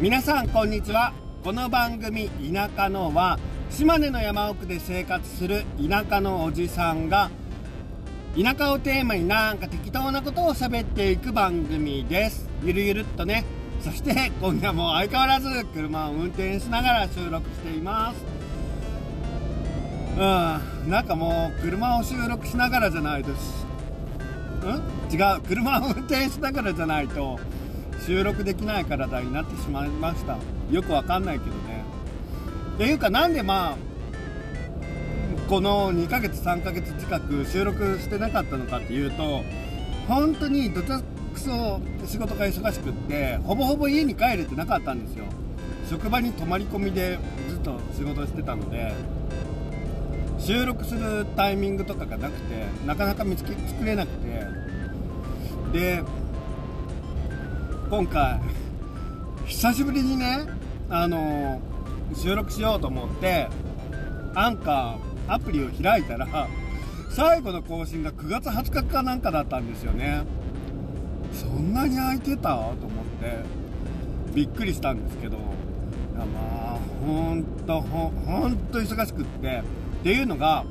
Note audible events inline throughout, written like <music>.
皆さんこんにちは。この番組「田舎の」は島根の山奥で生活する田舎のおじさんが田舎をテーマになんか適当なことを喋っていく番組です。ゆるゆるっとね。そして今夜も相変わらず車を運転しながら収録しています。うん。なんかもう車を収録しながらじゃないとん？違う。車を運転しながらじゃないと。収録できない体になってしまいました。よくわかんないけどね。っていうかなんでまあこの2ヶ月3ヶ月近く収録してなかったのかっていうと本当にどたくそ仕事が忙しくってほぼほぼ家に帰れてなかったんですよ。職場に泊まり込みでずっと仕事してたので収録するタイミングとかがなくてなかなか見つけ作れなくて。で今回久しぶりにねあの収録しようと思ってアンカーアプリを開いたら最後の更新が9月20日かなんかだったんですよね。そんなに空いてた？と思ってびっくりしたんですけどいやまあほんとほほんと忙しくってっていうのが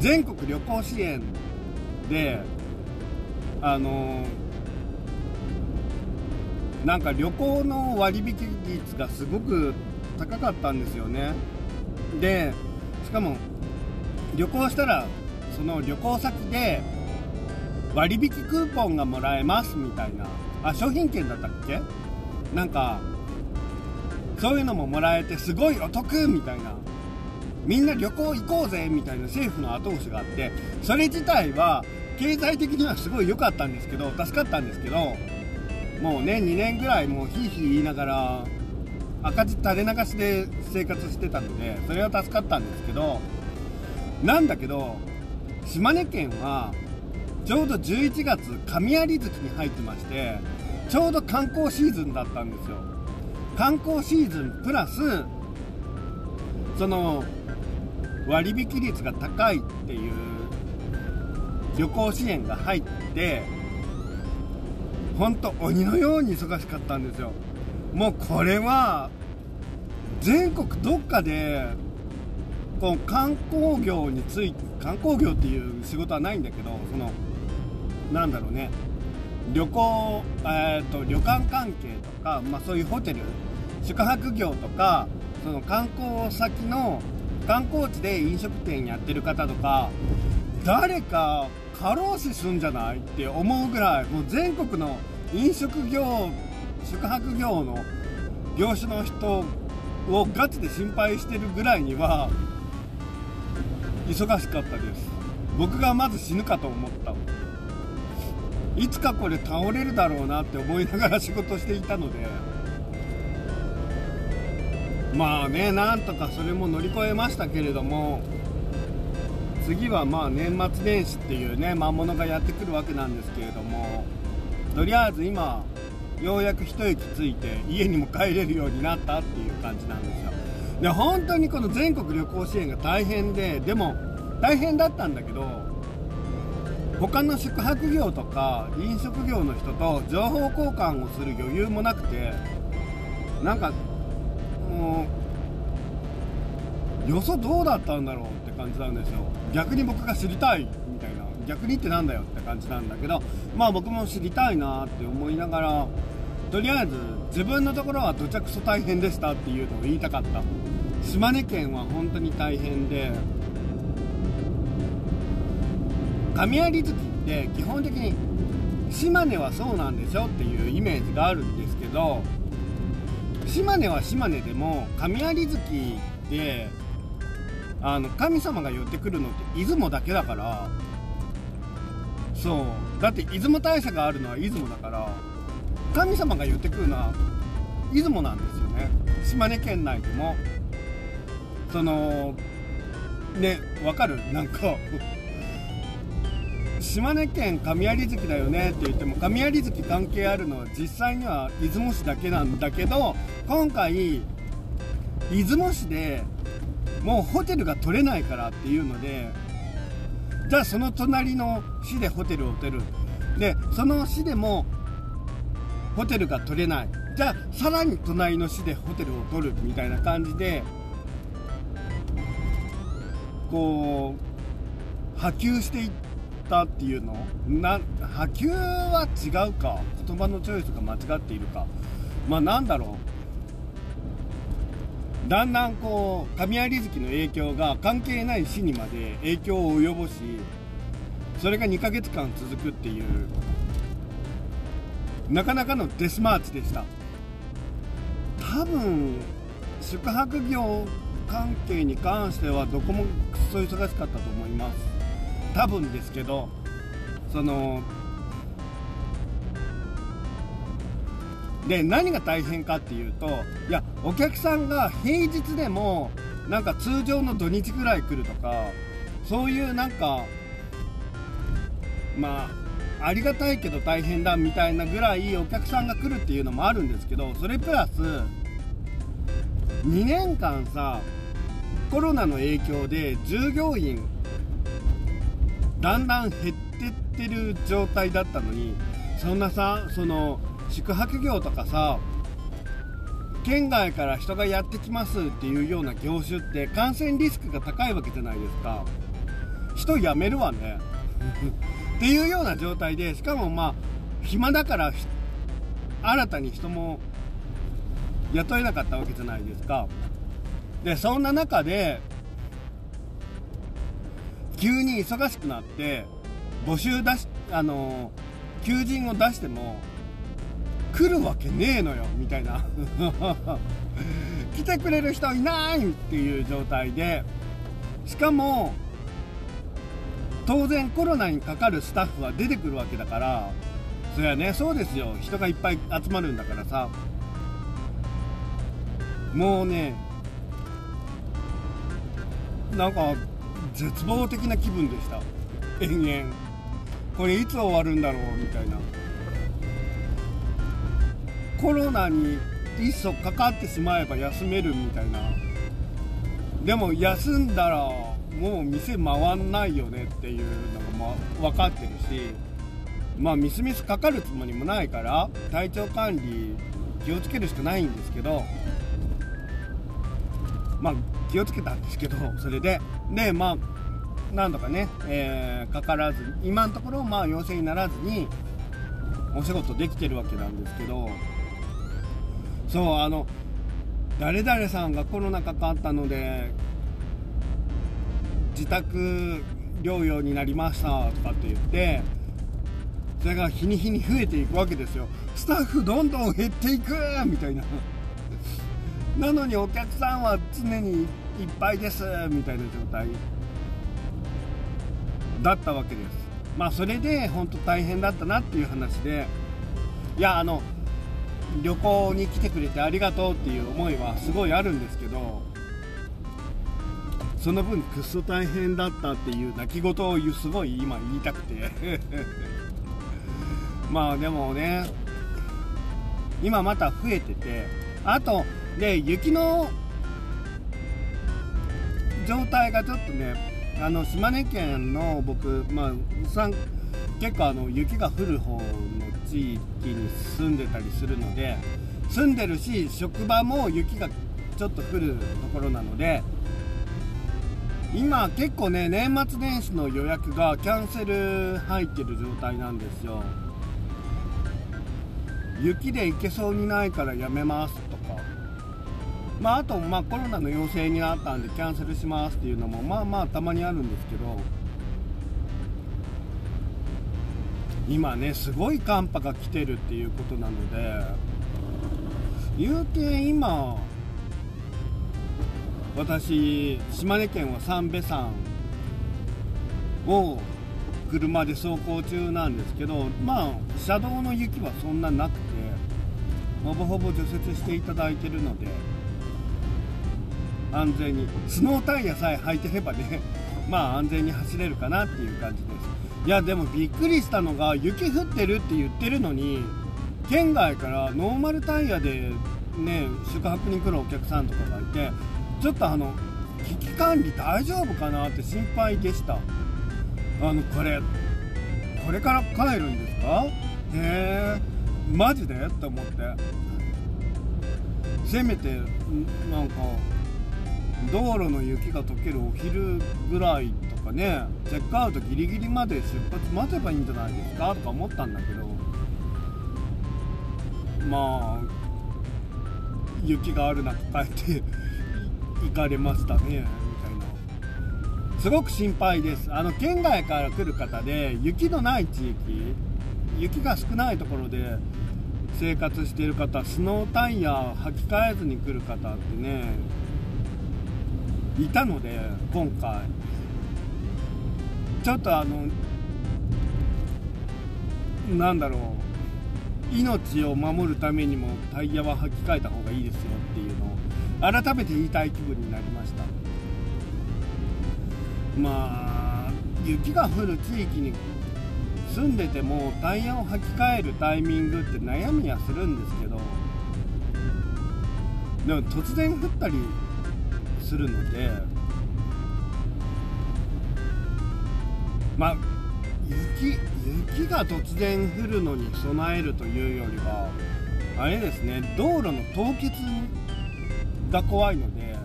全国旅行支援であのなんか旅行の割引率がすごく高かったんですよね。でしかも旅行したらその旅行先で割引クーポンがもらえますみたいなあ商品券だったっけ？なんかそういうのももらえてすごいお得みたいな。みんな旅行行こうぜみたいな政府の後押しがあってそれ自体は経済的にはすごい良かったんですけど助かったんですけどもうね2年ぐらいもうひいひい言いながら赤字垂れ流しで生活してたのでそれは助かったんですけどなんだけど島根県はちょうど11月神有月に入ってましてちょうど観光シーズンだったんですよ。観光シーズンプラスその割引率が高いっていう旅行支援が入って本当鬼のように忙しかったんですよ。もうこれは全国どっかでこう観光業について観光業っていう仕事はないんだけどそのなんだろうね。旅行、えーと、旅館関係とか、まあ、そういうホテル宿泊業とかその観光先の観光地で飲食店やってる方とか誰か過労死すんじゃないって思うぐらいもう全国の飲食業宿泊業の業種の人をガチで心配してるぐらいには忙しかったです。僕がまず死ぬかと思った。いつかこれ倒れるだろうなって思いながら仕事していたので。まあねなんとかそれも乗り越えましたけれども次はまあ年末年始っていうね魔物がやってくるわけなんですけれどもとりあえず今ようやく一息ついて家にも帰れるようになったっていう感じなんですよ。で本当にこの全国旅行支援が大変ででも大変だったんだけど他の宿泊業とか飲食業の人と情報交換をする余裕もなくてなんかもうよそどうだったんだろう感じなんですよ。逆に僕が知りたいみたいな。逆にってなんだよって感じなんだけどまあ僕も知りたいなって思いながらとりあえず自分のところはどちゃくそ大変でしたっていうのを言いたかった。島根県は本当に大変で神有月って基本的に島根はそうなんでしょっていうイメージがあるんですけど島根は島根でも神有月であの神様が寄ってくるのって出雲だけだから。そう。だって出雲大社があるのは出雲だから。神様が寄ってくるのは出雲なんですよね。島根県内でも。そのねわかる？なんか。島根県神有月だよねって言っても神有月関係あるのは実際には出雲市だけなんだけど今回出雲市でもうホテルが取れないからっていうのでじゃあその隣の市でホテルを取る。でその市でもホテルが取れない。じゃあさらに隣の市でホテルを取るみたいな感じでこう波及していったっていうの？な波及は違うか。言葉のチョイスが間違っているか。まあなんだろう。だんだんこう雷月の影響が関係ない市にまで影響を及ぼしそれが2ヶ月間続くっていうなかなかのデスマーチでした。多分宿泊業関係に関してはどこもくっそ忙しかったと思います。多分ですけどそので何が大変かっていうといやお客さんが平日でもなんか通常の土日ぐらい来るとかそういうなんかまあありがたいけど大変だみたいなぐらいお客さんが来るっていうのもあるんですけどそれプラス2年間さコロナの影響で従業員だんだん減ってってる状態だったのにそんなさその宿泊業とかさ県外から人がやってきますっていうような業種って感染リスクが高いわけじゃないですか。人辞めるわね。<laughs> っていうような状態でしかもまあ暇だから新たに人も雇えなかったわけじゃないですか。でそんな中で急に忙しくなって募集出しあの求人を出しても来るわけねえのよみたいな。<laughs> 来てくれる人いないっていう状態で。しかも当然コロナにかかるスタッフは出てくるわけだから。そりゃねそうですよ。人がいっぱい集まるんだからさ。もうねなんか絶望的な気分でした。延々。これいつ終わるんだろうみたいな。コロナにいっそかかってしまえば休めるみたいな。でも休んだらもう店回んないよねっていうのが、ま、分かってるしまあみすみすかかるつもりもないから体調管理気をつけるしかないんですけどまあ気をつけたんですけどそれで。でまあ何度かね、えー、かからず今のところまあ陽性にならずにお仕事できてるわけなんですけどそうあの誰々さんがコロナかかったので自宅療養になりましたとかって言ってそれが日に日に増えていくわけですよ。スタッフどんどん減っていくみたいな。<laughs> なのにお客さんは常にいっぱいですみたいな状態。だったわけです。まあそれで本当大変だったなっていう話で。いやあの旅行に来てくれてありがとうっていう思いはすごいあるんですけどその分くっそ大変だったっていう泣き言をすごい今言いたくて。<laughs> まあでもね今また増えててあとで雪の状態がちょっとねあの島根県の僕、まあ、結構あの雪が降る方の地域に住んでたりするので住んでるし職場も雪がちょっと降るところなので今結構ね年末年始の予約がキャンセル入ってる状態なんですよ。雪で行けそうにないからやめますとか。まああとまあコロナの陽性になったんでキャンセルしますっていうのもまあまあたまにあるんですけど今ねすごい寒波が来てるっていうことなので言うて今私島根県は三瓶山を車で走行中なんですけどまあ車道の雪はそんななくてほぼほぼ除雪していただいてるので安全にスノータイヤさえ履いてればね <laughs> まあ安全に走れるかなっていう感じです。いやでもびっくりしたのが雪降ってるって言ってるのに県外からノーマルタイヤでね宿泊に来るお客さんとかがいてちょっとあの危機管理大丈夫かなって心配でした。あのこれこれから帰るんですか？へえマジで？って思って。せめてなんか道路の雪が溶けるお昼ぐらいとかねチェックアウトギリギリまで出発待てばいいんじゃないですかとか思ったんだけどまあ雪がある中帰って <laughs> 行かれましたねみたいな。すごく心配です。あの県外から来る方で雪のない地域雪が少ないところで生活している方スノータイヤ履き替えずに来る方ってねいたので今回。ちょっとあのなんだろう。命を守るためにもタイヤは履き替えた方がいいですよっていうのを改めて言いたい気分になりました。まあ雪が降る地域に住んでてもタイヤを履き替えるタイミングって悩みはするんですけどでも突然降ったりするのでまあ雪雪が突然降るのに備えるというよりはあれですね道路の凍結が怖いので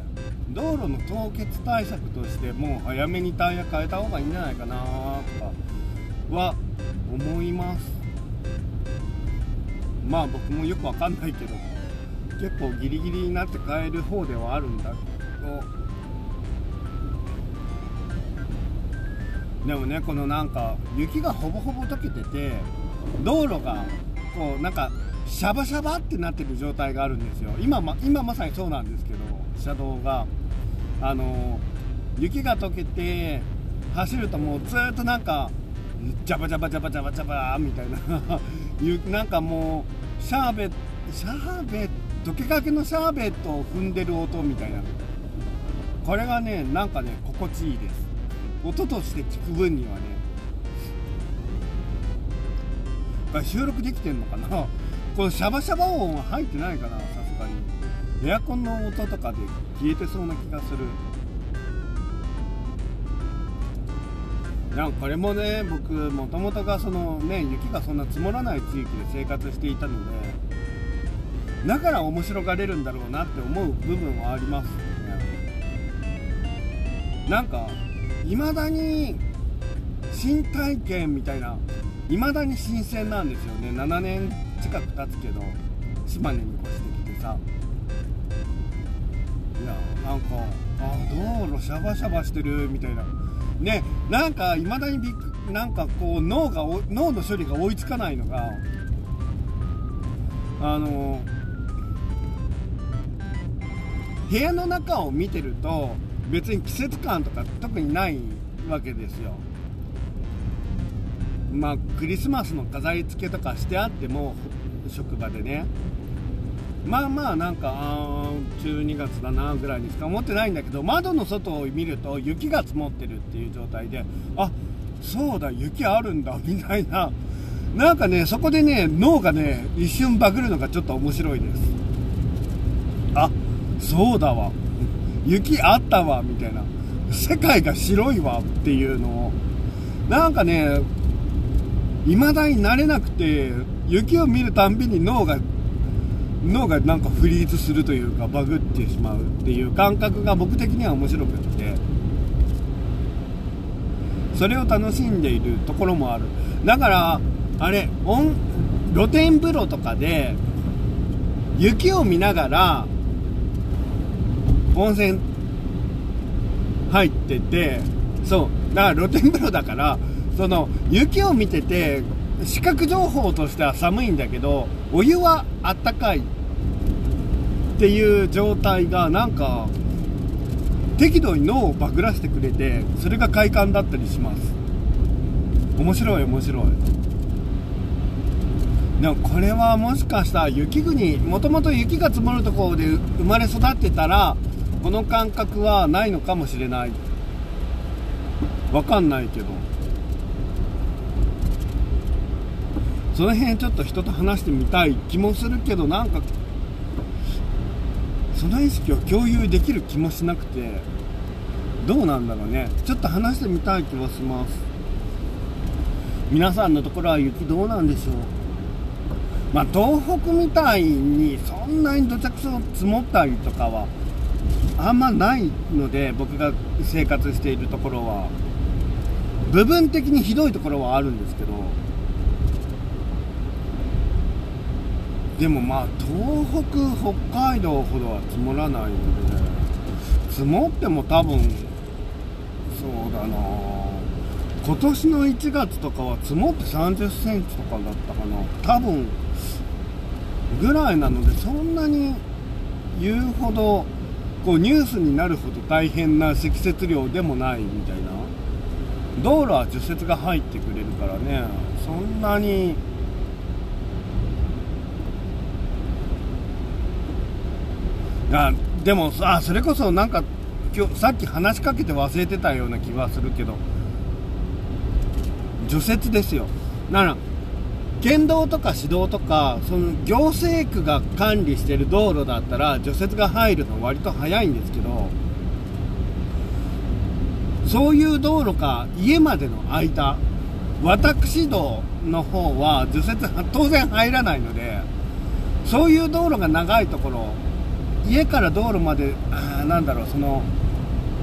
道路の凍結対策としてもう早めにタイヤ変えた方がいいんじゃないかなとかは思います。まあ僕もよくわかんないけど結構ギリギリになって変える方ではあるんだでもねこのなんか雪がほぼほぼ溶けてて道路がこうなんかシャバシャバってなってる状態があるんですよ。今ま今まさにそうなんですけど車道が。あの雪が溶けて走るともうずっとなんかジャバジャバジャバジャバジャバみたいな。<laughs> なんかもうシャーベットシャーベット溶けかけのシャーベットを踏んでる音みたいな。これがねなんかね心地いいです。音として聞く分にはね。収録できてんのかな？<laughs> このシャバシャバ音は入ってないかなさすがに。エアコンの音とかで消えてそうな気がする。なんこれもね僕もともとがそのね雪がそんな積もらない地域で生活していたのでだから面白がれるんだろうなって思う部分はあります。なんか未だに新体験みたいな未だに新鮮なんですよね。7年近く経つけど島根に越してきてさ。いやなんかあ道路シャバシャバしてるみたいな。ねなんかいまだにびっなんかこう脳が脳の処理が追いつかないのがあの部屋の中を見てると別に季節感とか特にないわけですよ。まあクリスマスの飾り付けとかしてあっても職場でね。まあまあなんかあ12月だなぐらいにしか思ってないんだけど窓の外を見ると雪が積もってるっていう状態であそうだ雪あるんだみたいな。なんかねそこでね脳がね一瞬バグるのがちょっと面白いです。あそうだわ。雪あったわみたいな。世界が白いわっていうのを。なんかね未だになれなくて雪を見るたんびに脳が脳がなんかフリーズするというかバグってしまうっていう感覚が僕的には面白くって。それを楽しんでいるところもある。だからあれ露天風呂とかで雪を見ながら温泉入っててそうだから露天風呂だからその雪を見てて視覚情報としては寒いんだけどお湯はあったかいっていう状態がなんか適度に脳をバグらせてくれてそれが快感だったりします。面白い面白い。でもこれはもしかしたら雪国もともと雪が積もるところで生まれ育ってたらこの感覚はないのかもしれない。わかんないけど。その辺ちょっと人と話してみたい気もするけどなんかその意識を共有できる気もしなくてどうなんだろうね。ちょっと話してみたい気はします。皆さんのところは雪どうなんでしょう。まあ東北みたいにそんなに土着層積もったりとかはあんまないので僕が生活しているところは。部分的にひどいところはあるんですけど。でもまあ東北北海道ほどは積もらないので、積もっても多分そうだな。今年の1月とかは積もって3 0センチとかだったかな。多分ぐらいなのでそんなに言うほどこうニュースになるほど大変な積雪量でもないみたいな。道路は除雪が入ってくれるからね。そんなに。あでもあそれこそなんか今日さっき話しかけて忘れてたような気はするけど。除雪ですよ。なら県道とか市道とかその行政区が管理してる道路だったら除雪が入るの割と早いんですけどそういう道路か家までの間私道の方は除雪当然入らないのでそういう道路が長いところ家から道路までなんだろうその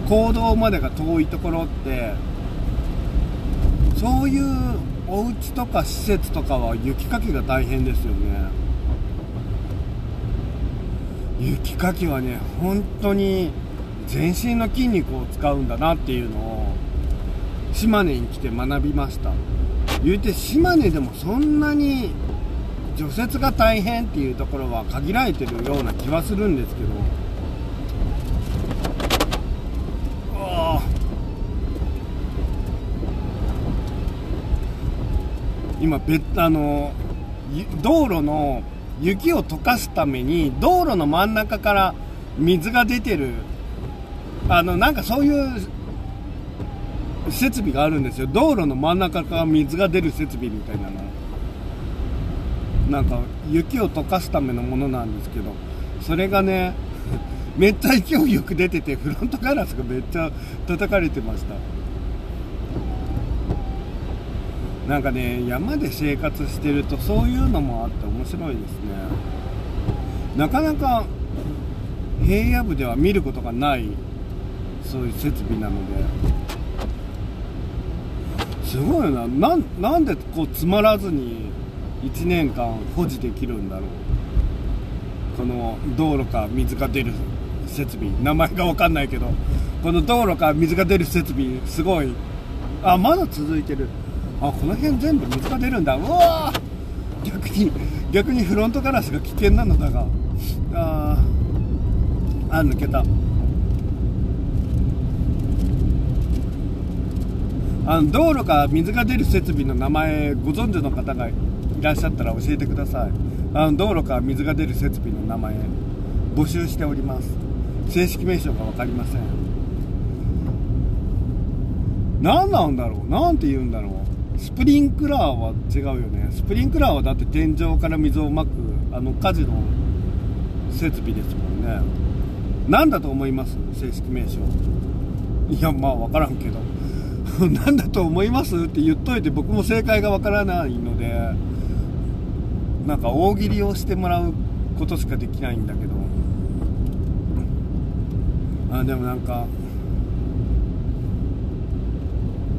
公道までが遠いところってそういうお家とか施設とかは雪かきが大変ですよね。雪かきはね本当に全身の筋肉を使うんだなっていうのを島根に来て学びました。言うて島根でもそんなに除雪が大変っていうところは限られてるような気はするんですけど今別あの道路の雪を溶かすために道路の真ん中から水が出てるあのなんかそういう設備があるんですよ。道路の真ん中から水が出る設備みたいなの。なんか雪を溶かすためのものなんですけど。それがね <laughs> めっちゃ勢いよく出ててフロントガラスがめっちゃ叩かれてました。なんかね山で生活してるとそういうのもあって面白いですね。なかなか平野部では見ることがないそういう設備なので。すごいな。なんでこう詰まらずに1年間保持できるんだろう。この道路か水が出る設備。名前が分かんないけど。この道路か水が出る設備すごい。あまだ続いてる。あこの辺全部水が出るんだ。うわ逆に逆にフロントガラスが危険なのだが。ああ抜けた。あの道路から水が出る設備の名前ご存知の方がいらっしゃったら教えてください。あの道路から水が出る設備の名前募集しております。正式名称が分かりません。何なんだろう？何て言うんだろう？スプリンクラーは違うよね。スプリンクラーはだって天井から水をまくあの火事の設備ですもんね。何だと思います？正式名称。いやまあ分からんけど。<laughs> 何だと思います？って言っといて僕も正解が分からないのでなんか大喜利をしてもらうことしかできないんだけど。あでもなんか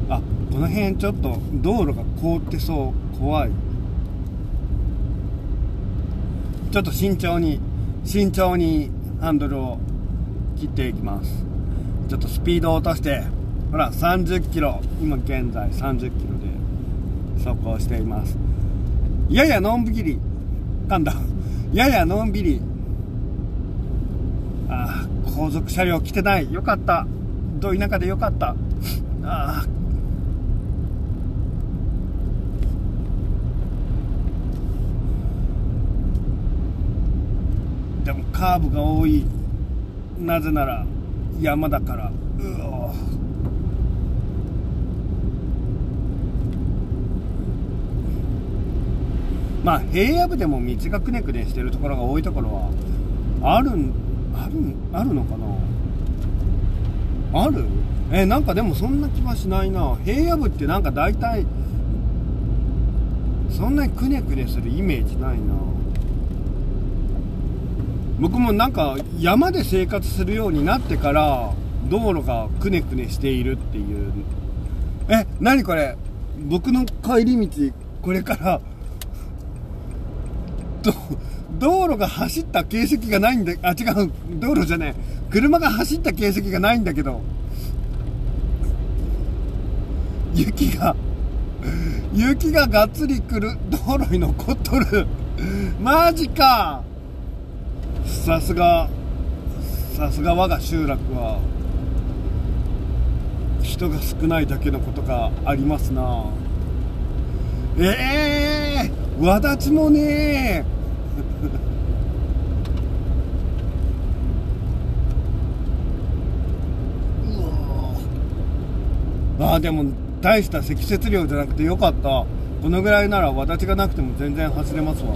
あこの辺ちょっと道路が凍ってそう怖い。ちょっと慎重に慎重にハンドルを切っていきます。ちょっとスピードを落としてほら30キロ。今現在30キロで走行しています。ややのんびり噛んだややのんびり。ああ後続車両来てない。よかった。ど田舎でよかった。ああでもカーブが多い。なぜなら山だから。うおまあ平野部でも道がくねくねしてるところが多いところはあるあるあるのかな？ある？えなんかでもそんな気はしないな。平野部ってなんか大体そんなにくねくねするイメージないな。僕もなんか山で生活するようになってから道路がくねくねしているっていう。え何これ？僕の帰り道これから <laughs> 道路が走った形跡がないんだあ違う。道路じゃねえ。車が走った形跡がないんだけど雪が雪ががっつり来る。道路に残っとる。マジか。さすがさすが我が集落は人が少ないだけのことがありますな。ええー、わだちもね <laughs> うわあでも大した積雪量じゃなくてよかった。このぐらいなら私がなくても全然走れますわ。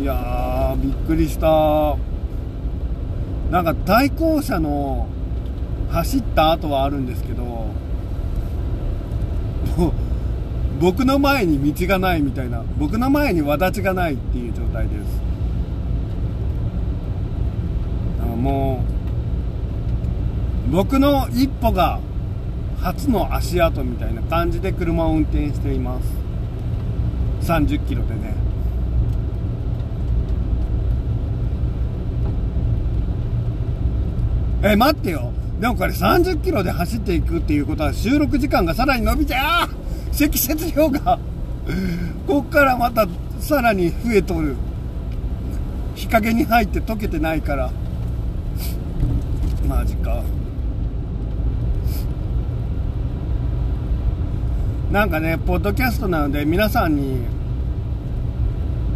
いやーびっくりした。なんか対向車の走った後はあるんですけど僕の前に道がないみたいな僕の前に轍がないっていう状態です。もう僕の一歩が初の足跡みたいな感じで車を運転しています。30キロでね。え待ってよ。でもこれ30キロで走っていくっていうことは収録時間がさらに伸びちゃう。積雪量が。こっからまたさらに増えとる。日陰に入って溶けてないから。マジか。なんかねポッドキャストなので皆さんに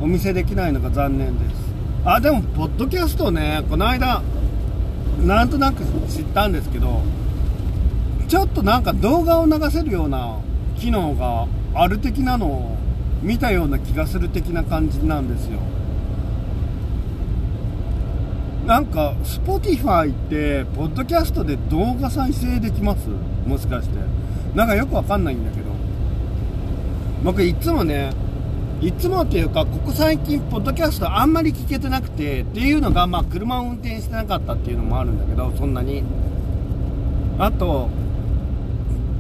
お見せできないのが残念です。あでもポッドキャストねこの間なんとなく知ったんですけどちょっとなんか動画を流せるような機能がある的なのを見たような気がする的な感じなんですよ。なんか Spotify ってポッドキャストで動画再生できます？もしかして。なんかよくわかんないんだけど。僕いつもねいつもっていうかここ最近ポッドキャストあんまり聞けてなくてっていうのがまあ車を運転してなかったっていうのもあるんだけどそんなに。あと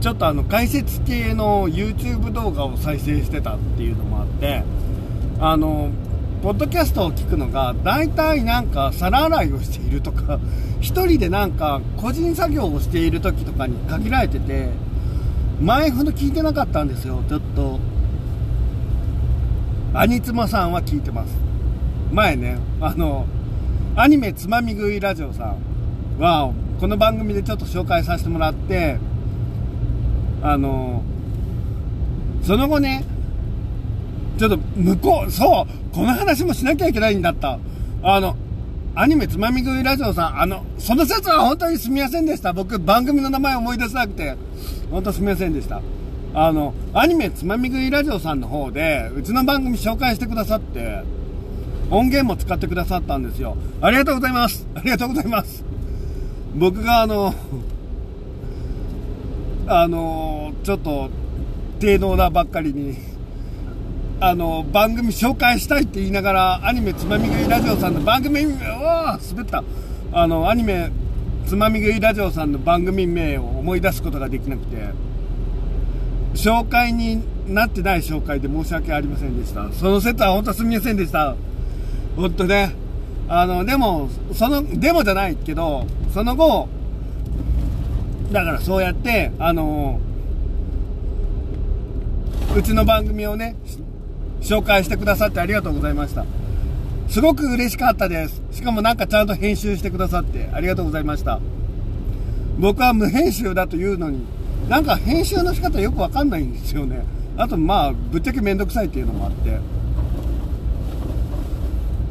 ちょっとあの解説系の YouTube 動画を再生してたっていうのもあってあのポッドキャストを聞くのが大体なんか皿洗いをしているとか <laughs> 1人でなんか個人作業をしている時とかに限られてて前ほど聞いてなかったんですよ。ちょっとアニツマさんは聞いてます。前ねあのアニメつまみ食いラジオさんはこの番組でちょっと紹介させてもらってあのその後ねちょっと向こうそうこの話もしなきゃいけないんだった。あのアニメつまみ食いラジオさんあのその説は本当にすみませんでした。僕番組の名前思い出せなくて本当すみませんでした。あのアニメつまみ食いラジオさんの方でうちの番組紹介してくださって音源も使ってくださったんですよ。ありがとうございます。ありがとうございます。僕があのあのちょっと低能なばっかりにあの番組紹介したいって言いながらアニメつまみ食いラジオさんの番組お滑った。あのアニメつまみ食いラジオさんの番組名を思い出すことができなくて。紹介になってない紹介で申し訳ありませんでしたその説は本当すみませんでした本当ねあのでもそのでもじゃないけどその後だからそうやって、あの、うちの番組をね、紹介してくださってありがとうございました。すごく嬉しかったです。しかもなんかちゃんと編集してくださってありがとうございました。僕は無編集だというのに、なんか編集の仕方よくわかんないんですよね。あとまあ、ぶっちゃけめんどくさいっていうのもあって。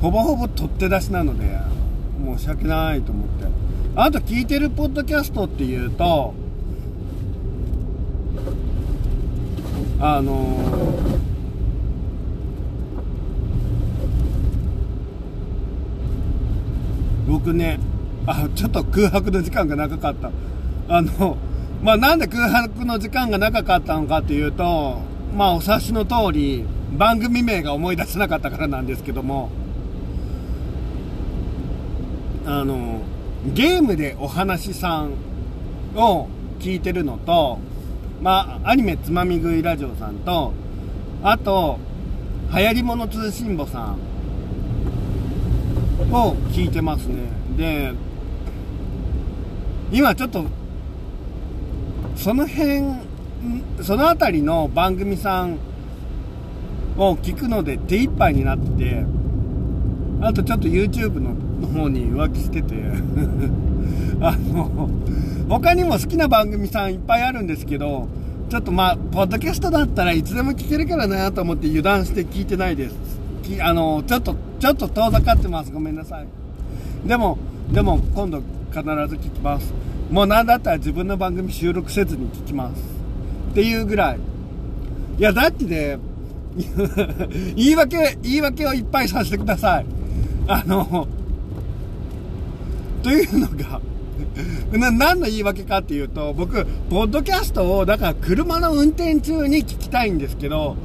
ほぼほぼ取って出しなので、申し訳ないと思って。あと聞いてるポッドキャストっていうと、あの、僕ね、あ、ちょっと空白の時間が長かった。あの、まあ、なんで空白の時間が長かったのかっていうと、まあ、お察しの通り、番組名が思い出せなかったからなんですけども、あの、ゲームでお話さんを聞いてるのと、まあ、アニメつまみ食いラジオさんと、あと、流行り物通信簿さんを聞いてますね。で、今ちょっと、その辺、その辺りの番組さんを聞くので手一杯になってて、あとちょっと YouTube の方に浮気してて <laughs> あの、他にも好きな番組さんいっぱいあるんですけど、ちょっとまあ、ポッドキャストだったらいつでも聞けるからなと思って油断して聞いてないです。きあの、ちょっと、ちょっと遠ざかってます。ごめんなさい。でも、でも今度必ず聞きます。もうなんだったら自分の番組収録せずに聞きます。っていうぐらい。いや、だってね、<laughs> 言い訳、言い訳をいっぱいさせてください。あの、というのが、<laughs> な何の言い訳かっていうと、僕、ポッドキャストを、だから車の運転中に聞きたいんですけど、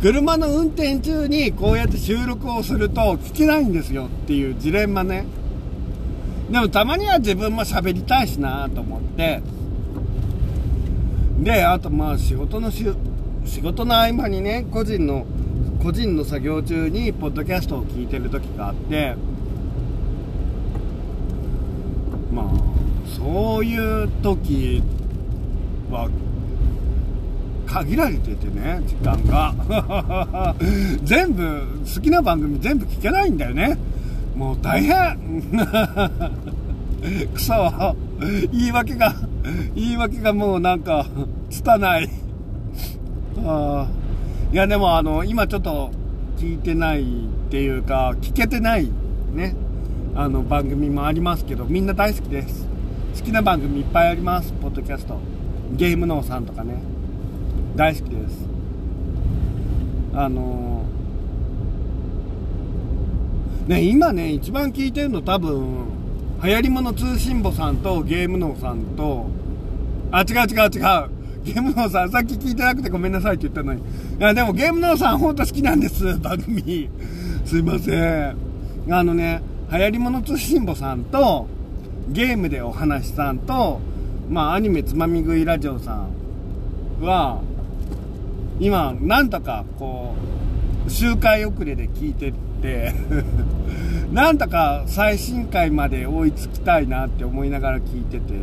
車の運転中にこうやって収録をすると聞けないんですよっていうジレンマね。でもたまには自分も喋りたいしなと思って。で、あとまあ仕事のし仕事の合間にね、個人の、個人の作業中にポッドキャストを聞いてる時があって、まあ、そういう時は、限られててね、時間が。<laughs> 全部、好きな番組全部聞けないんだよね。もう大変 <laughs> くそ言い訳が、言い訳がもうなんか、拙い。あいや、でもあの、今ちょっと聞いてないっていうか、聞けてないね、あの番組もありますけど、みんな大好きです。好きな番組いっぱいあります、ポッドキャスト。ゲームノーさんとかね。大好きです。あのね、今ね、一番聞いてるの多分、流行り物通信簿さんとゲームノーさんと、あ、違う違う違う。ゲームノーさん、さっき聞いてなくてごめんなさいって言ったのに。いや、でもゲームノーさんほんと好きなんです、番組。すいません。あのね、流行り物通信簿さんと、ゲームでお話さんと、まあ、アニメつまみ食いラジオさんは、今、なんとか、こう、周回遅れで聞いてって <laughs> なんとか最新回まで追いつきたいなって思いながら聞いてて、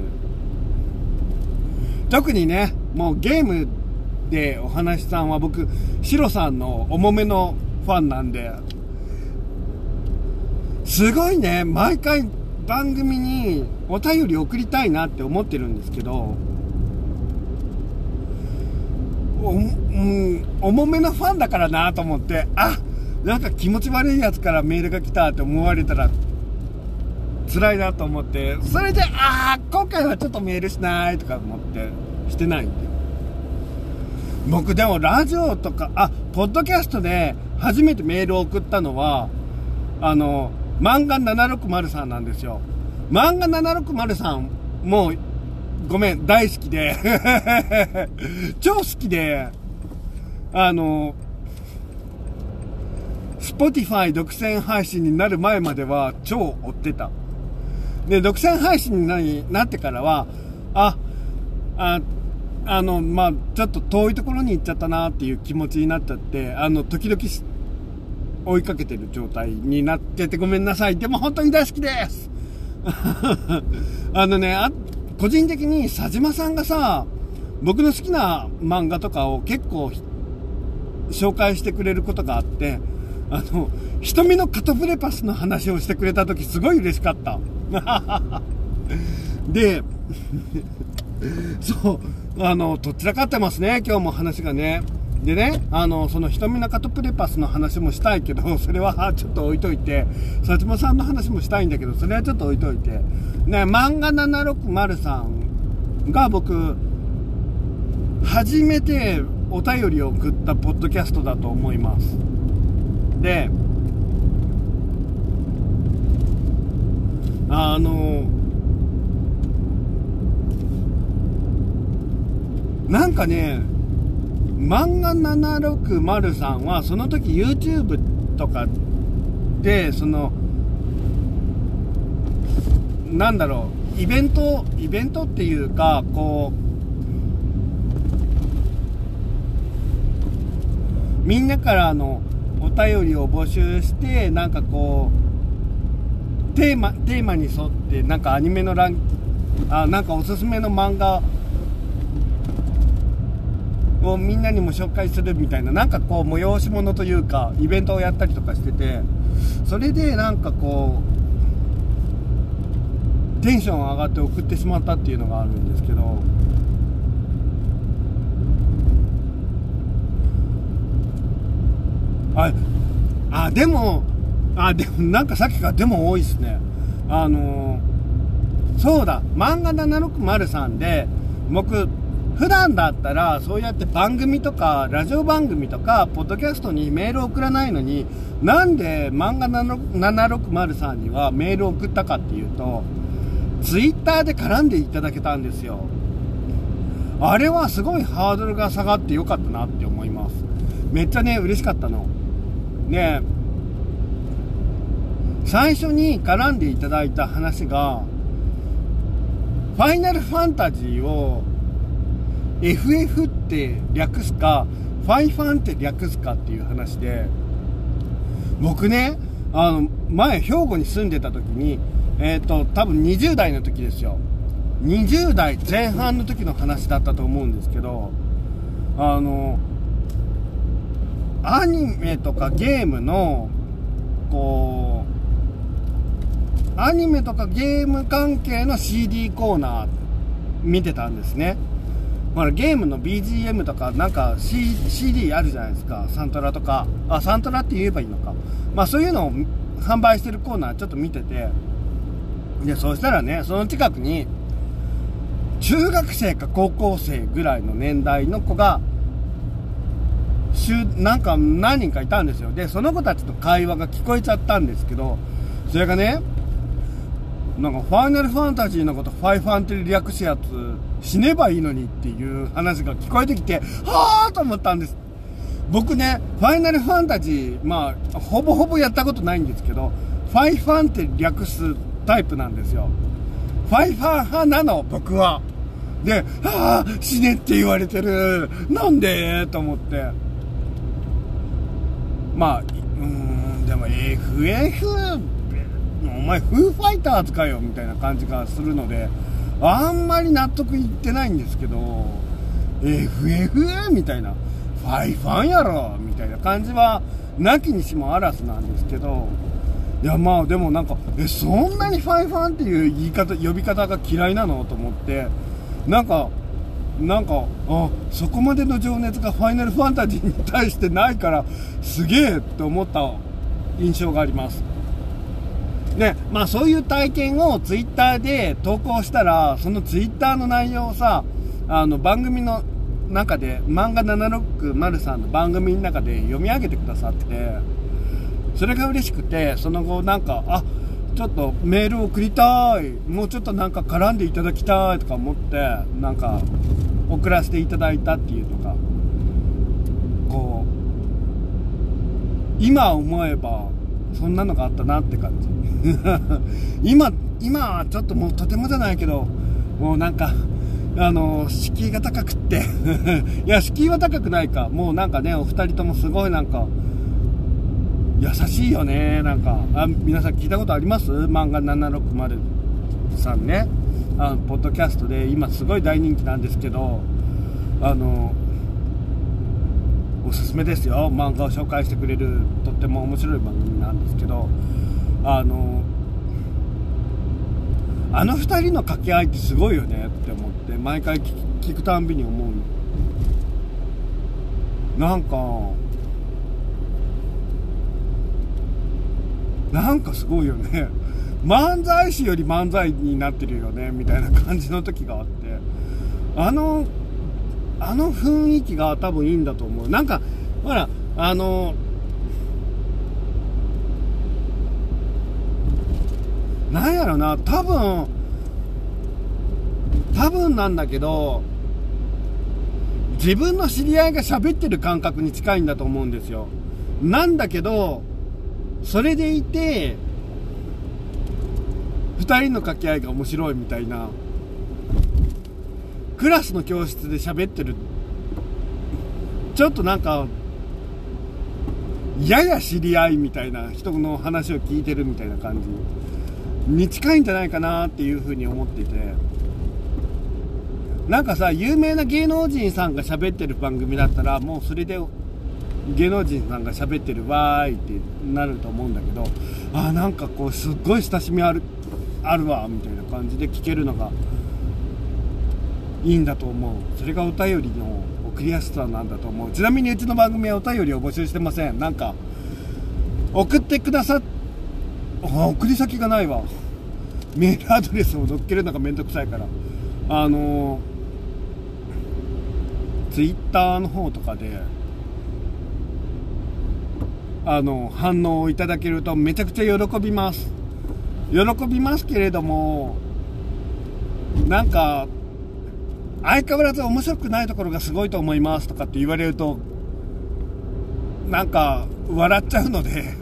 特にね、もうゲームでお話さんは僕、シロさんの重めのファンなんで、すごいね、毎回番組にお便り送りたいなって思ってるんですけど、お、うん、重めのファンだからなと思って、あ、なんか気持ち悪いやつからメールが来たって思われたら、辛いなと思って、それで、ああ、今回はちょっとメールしないとか思って、してないんで。僕でもラジオとか、あ、ポッドキャストで初めてメールを送ったのは、あの、漫画760んなんですよ。漫画760んもう、ごめん、大好きで <laughs> 超好きで、あの、Spotify 独占配信になる前までは超追ってた。で、独占配信になってからは、あ、あ、あの、まあ、ちょっと遠いところに行っちゃったなっていう気持ちになっちゃって、あの、時々追いかけてる状態になっててごめんなさい。でも本当に大好きです <laughs> あのねあ、個人的に佐島さんがさ、僕の好きな漫画とかを結構紹介してくれることがあって、あの、瞳のカトプレパスの話をしてくれた時すごい嬉しかった。<laughs> で、<laughs> そう、あの、どちらかってますね、今日も話がね。でね、あの、その瞳のカトプレパスの話もしたいけど、<laughs> それはちょっと置いといて、薩摩さんの話もしたいんだけど、それはちょっと置いといて、ね、漫画760さんが僕、初めてお便りを送ったポッドキャストだと思います。で、あの、なんかね、漫画760さんはその時 YouTube とかでそのなんだろうイベントイベントっていうかこうみんなからあのお便りを募集してなんかこうテーマテーマに沿ってなんかアニメのランあなんかおすすめの漫画をみんなにも紹介するみたいななんかこう催し物というかイベントをやったりとかしててそれでなんかこうテンション上がって送ってしまったっていうのがあるんですけどああでもあでもなんかさっきからでも多いっすね。あのー、そうだ。漫画760 3で僕普段だったらそうやって番組とかラジオ番組とかポッドキャストにメール送らないのになんで漫画7603にはメール送ったかっていうとツイッターで絡んでいただけたんですよ。あれはすごいハードルが下がってよかったなって思います。めっちゃね嬉しかったの。ね最初に絡んでいただいた話がファイナルファンタジーを FF って略すか、ファイファンって略すかっていう話で、僕ね、あの、前、兵庫に住んでた時に、えっ、ー、と、多分20代の時ですよ。20代前半の時の話だったと思うんですけど、あの、アニメとかゲームの、こう、アニメとかゲーム関係の CD コーナー見てたんですね。ほら、ゲームの BGM とか、なんか、C、d あるじゃないですか。サントラとか。あ、サントラって言えばいいのか。まあそういうのを販売してるコーナーちょっと見てて、で、そうしたらね、その近くに、中学生か高校生ぐらいの年代の子が、なんか何人かいたんですよ。で、その子たちと会話が聞こえちゃったんですけど、それがね、なんかファイナルファンタジーのことファイファンって略すやつ死ねばいいのにっていう話が聞こえてきて、はぁーと思ったんです。僕ね、ファイナルファンタジー、まあ、ほぼほぼやったことないんですけど、ファイファンって略すタイプなんですよ。ファイファン派なの、僕は。で、はぁ、死ねって言われてる。なんで？と思って。まあ、うーん、でも FF お前フーファイターズかよみたいな感じがするのであんまり納得いってないんですけど FF みたいなファイファンやろみたいな感じはなきにしもあらずなんですけどいやまあでもなんかえそんなにファイファンっていう言い方呼び方が嫌いなの？と思ってなんかなんかあそこまでの情熱がファイナルファンタジーに対してないからすげえって思った印象があります。で、まあそういう体験をツイッターで投稿したら、そのツイッターの内容をさ、あの番組の中で、漫画760の番組の中で読み上げてくださって、それが嬉しくて、その後なんか、あ、ちょっとメール送りたい、もうちょっとなんか絡んでいただきたいとか思って、なんか送らせていただいたっていうのが、こう、今思えば、そんなのがあったなって感じ。<laughs> 今今はちょっともうとてもじゃないけどもうなんかあの敷居が高くって。<laughs> いや敷居は高くないか。もうなんかねお二人ともすごいなんか優しいよね。なんかあ皆さん聞いたことあります？漫画760さんね。あのポッドキャストで今すごい大人気なんですけどあのおすすめですよ。漫画を紹介してくれるとっても面白い番組なんですけどあのあの2人の掛け合いってすごいよねって思って毎回聞くたんびに思う。なんかなんかすごいよね。漫才師より漫才になってるよねみたいな感じの時があってあのあの雰囲気が多分いいんだと思う。なんか、ほら、あの、なんやろな、多分、多分なんだけど、自分の知り合いが喋ってる感覚に近いんだと思うんですよ。なんだけど、それでいて、二人の掛け合いが面白いみたいな、クラスの教室で喋ってる、ちょっとなんか、やや知り合いみたいな人の話を聞いてるみたいな感じ。に近いんじゃないかなっていうふうに思っていて、なんかさ、有名な芸能人さんが喋ってる番組だったら、もうそれで芸能人さんが喋ってるわーいってなると思うんだけど、あなんかこう、すっごい親しみある、あるわ、みたいな感じで聞けるのがいいんだと思う。それがお便りの送りやすさなんだと思う。ちなみにうちの番組はお便りを募集してません。なんか、送ってくださっ、あ、送り先がないわ。メールアドレスを載っけるのがめんどくさいから。あの、ツイッターの方とかで、あの、反応をいただけるとめちゃくちゃ喜びます。喜びますけれども、なんか、相変わらず面白くないところがすごいと思いますとかって言われると、なんか、笑っちゃうので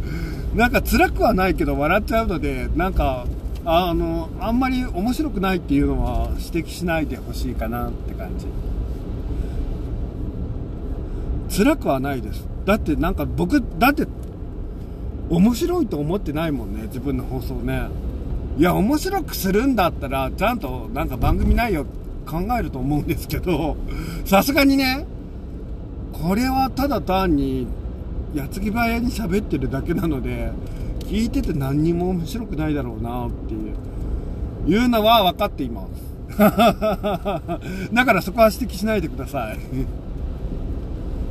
<laughs> なんか辛くはないけど笑っちゃうので、なんか、あの、あんまり面白くないっていうのは指摘しないでほしいかなって感じ。辛くはないです。だってなんか僕、だって面白いと思ってないもんね、自分の放送ね。いや、面白くするんだったら、ちゃんとなんか番組内容考えると思うんですけど、<laughs> さすがにね、これはただ単に、矢継ぎ早に喋ってるだけなので、聞いてて何にも面白くないだろうなっていう、いうのは分かっています。<laughs> だからそこは指摘しないでください。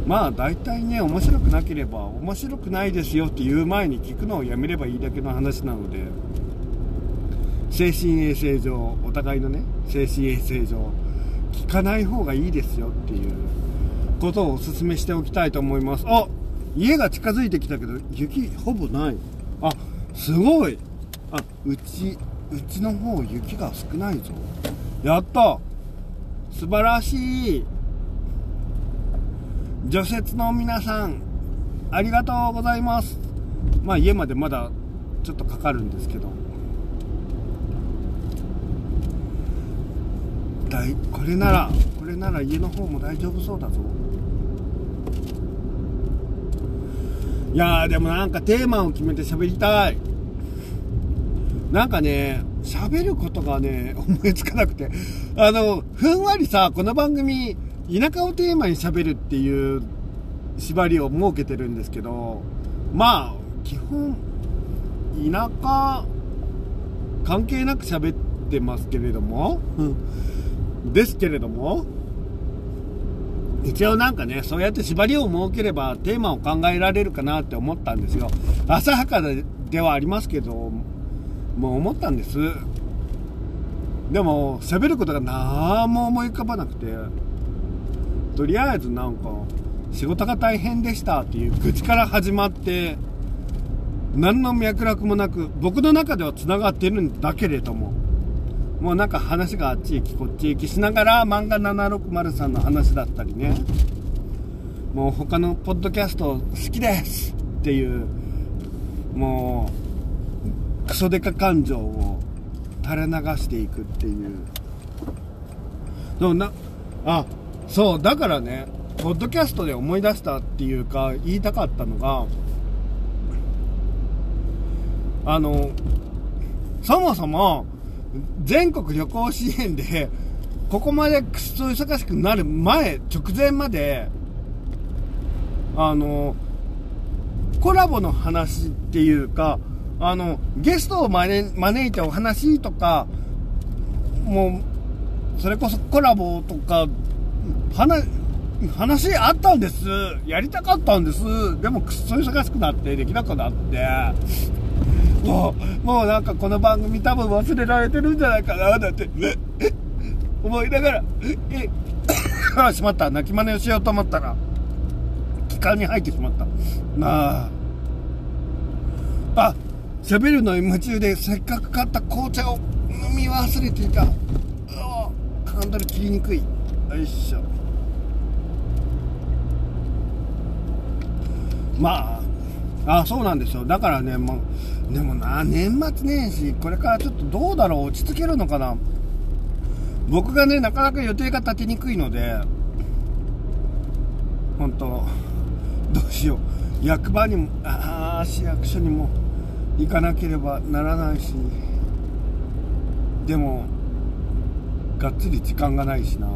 まあ大体ね、面白くなければ、面白くないですよって言う前に聞くのをやめればいいだけの話なので、精神衛生上、お互いのね、精神衛生上、聞かない方がいいですよっていうことをお勧めしておきたいと思います。あ家が近づいてきたけど、雪ほぼない。あ、すごいあ、うち、うちの方雪が少ないぞ。やった素晴らしい除雪の皆さん、ありがとうございます。まあ家までまだちょっとかかるんですけど。だいこれなら、これなら家の方も大丈夫そうだぞ。いやーでもなんかテーマを決めて喋りたい。なんかね、喋ることがね、<laughs> 思いつかなくて。あの、ふんわりさ、この番組、田舎をテーマに喋るっていう縛りを設けてるんですけど、まあ、基本、田舎関係なく喋ってますけれども、ですけれども、一応なんかね、そうやって縛りを設ければテーマを考えられるかなって思ったんですよ。浅はかではありますけど、もう思ったんです。でも、喋ることが何も思い浮かばなくて、とりあえずなんか、仕事が大変でしたっていう愚痴から始まって、何の脈絡もなく、僕の中では繋がってるんだけれども、もうなんか話があっち行きこっち行きしながら漫画760さんの話だったりね、もう他のポッドキャスト好きですっていう、もう、クソデカ感情を垂れ流していくっていう。でもな、あ、そう、だからね、ポッドキャストで思い出したっていうか、言いたかったのが、あの、そもそも、全国旅行支援で、ここまでくっそ忙しくなる前、直前まで、あの、コラボの話っていうか、あの、ゲストを招いてお話とか、もう、それこそコラボとか話、話あったんです。やりたかったんです。でもくっそ忙しくなってできなくなって。もう、もうなんかこの番組多分忘れられてるんじゃないかな、だって、思いながら、え、あ、しまった。泣き真似をしようと思ったら、気管に入ってしまった。なあ。あ、喋るのに夢中でせっかく買った紅茶を飲み忘れていた。うわ、ハンドル切りにくい。よいしょ。まああそうなんですよ。だからねもうでもな年末年始これからちょっとどうだろう落ち着けるのかな。僕がねなかなか予定が立てにくいので本当どうしよう。役場にもああ市役所にも行かなければならないし。でもがっつり時間がないしな。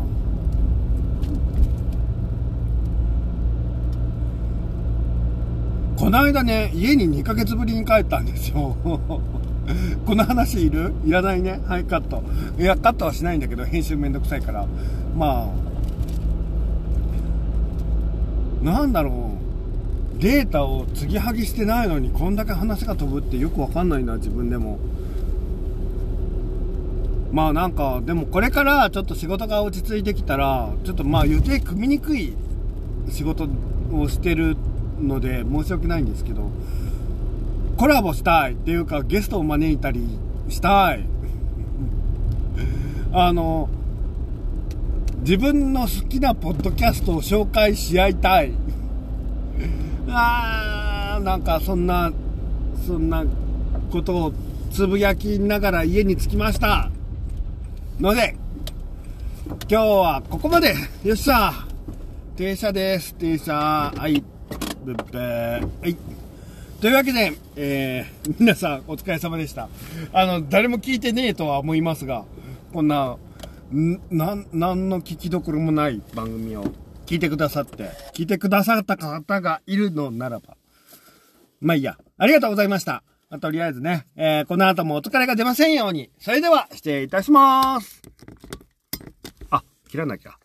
この間ね、家に2ヶ月ぶりに帰ったんですよ。<laughs> この話いる？いらないね。はい、カット。いや、カットはしないんだけど、編集めんどくさいから。まあ、なんだろう。データを継ぎはぎしてないのに、こんだけ話が飛ぶってよくわかんないな、自分でも。まあなんか、でもこれからちょっと仕事が落ち着いてきたら、ちょっとまあ予定組みにくい仕事をしてるので申し訳ないんですけど、コラボしたいっていうかゲストを招いたりしたい。<laughs> あの、自分の好きなポッドキャストを紹介し合いたい。あー、なんかそんな、そんなことをつぶやきながら家に着きました。ので、今日はここまで。よっしゃ。停車です。停車。はい。ブッブー。はい。というわけで、えー、皆さんお疲れ様でした。あの、誰も聞いてねえとは思いますが、こんな、ん、なん、なんの聞きどころもない番組を聞いてくださって、聞いてくださった方がいるのならば、まあいいや。ありがとうございました。まあ、とりあえずね、えー、この後もお疲れが出ませんように。それでは、失礼いたします。あ、切らなきゃ。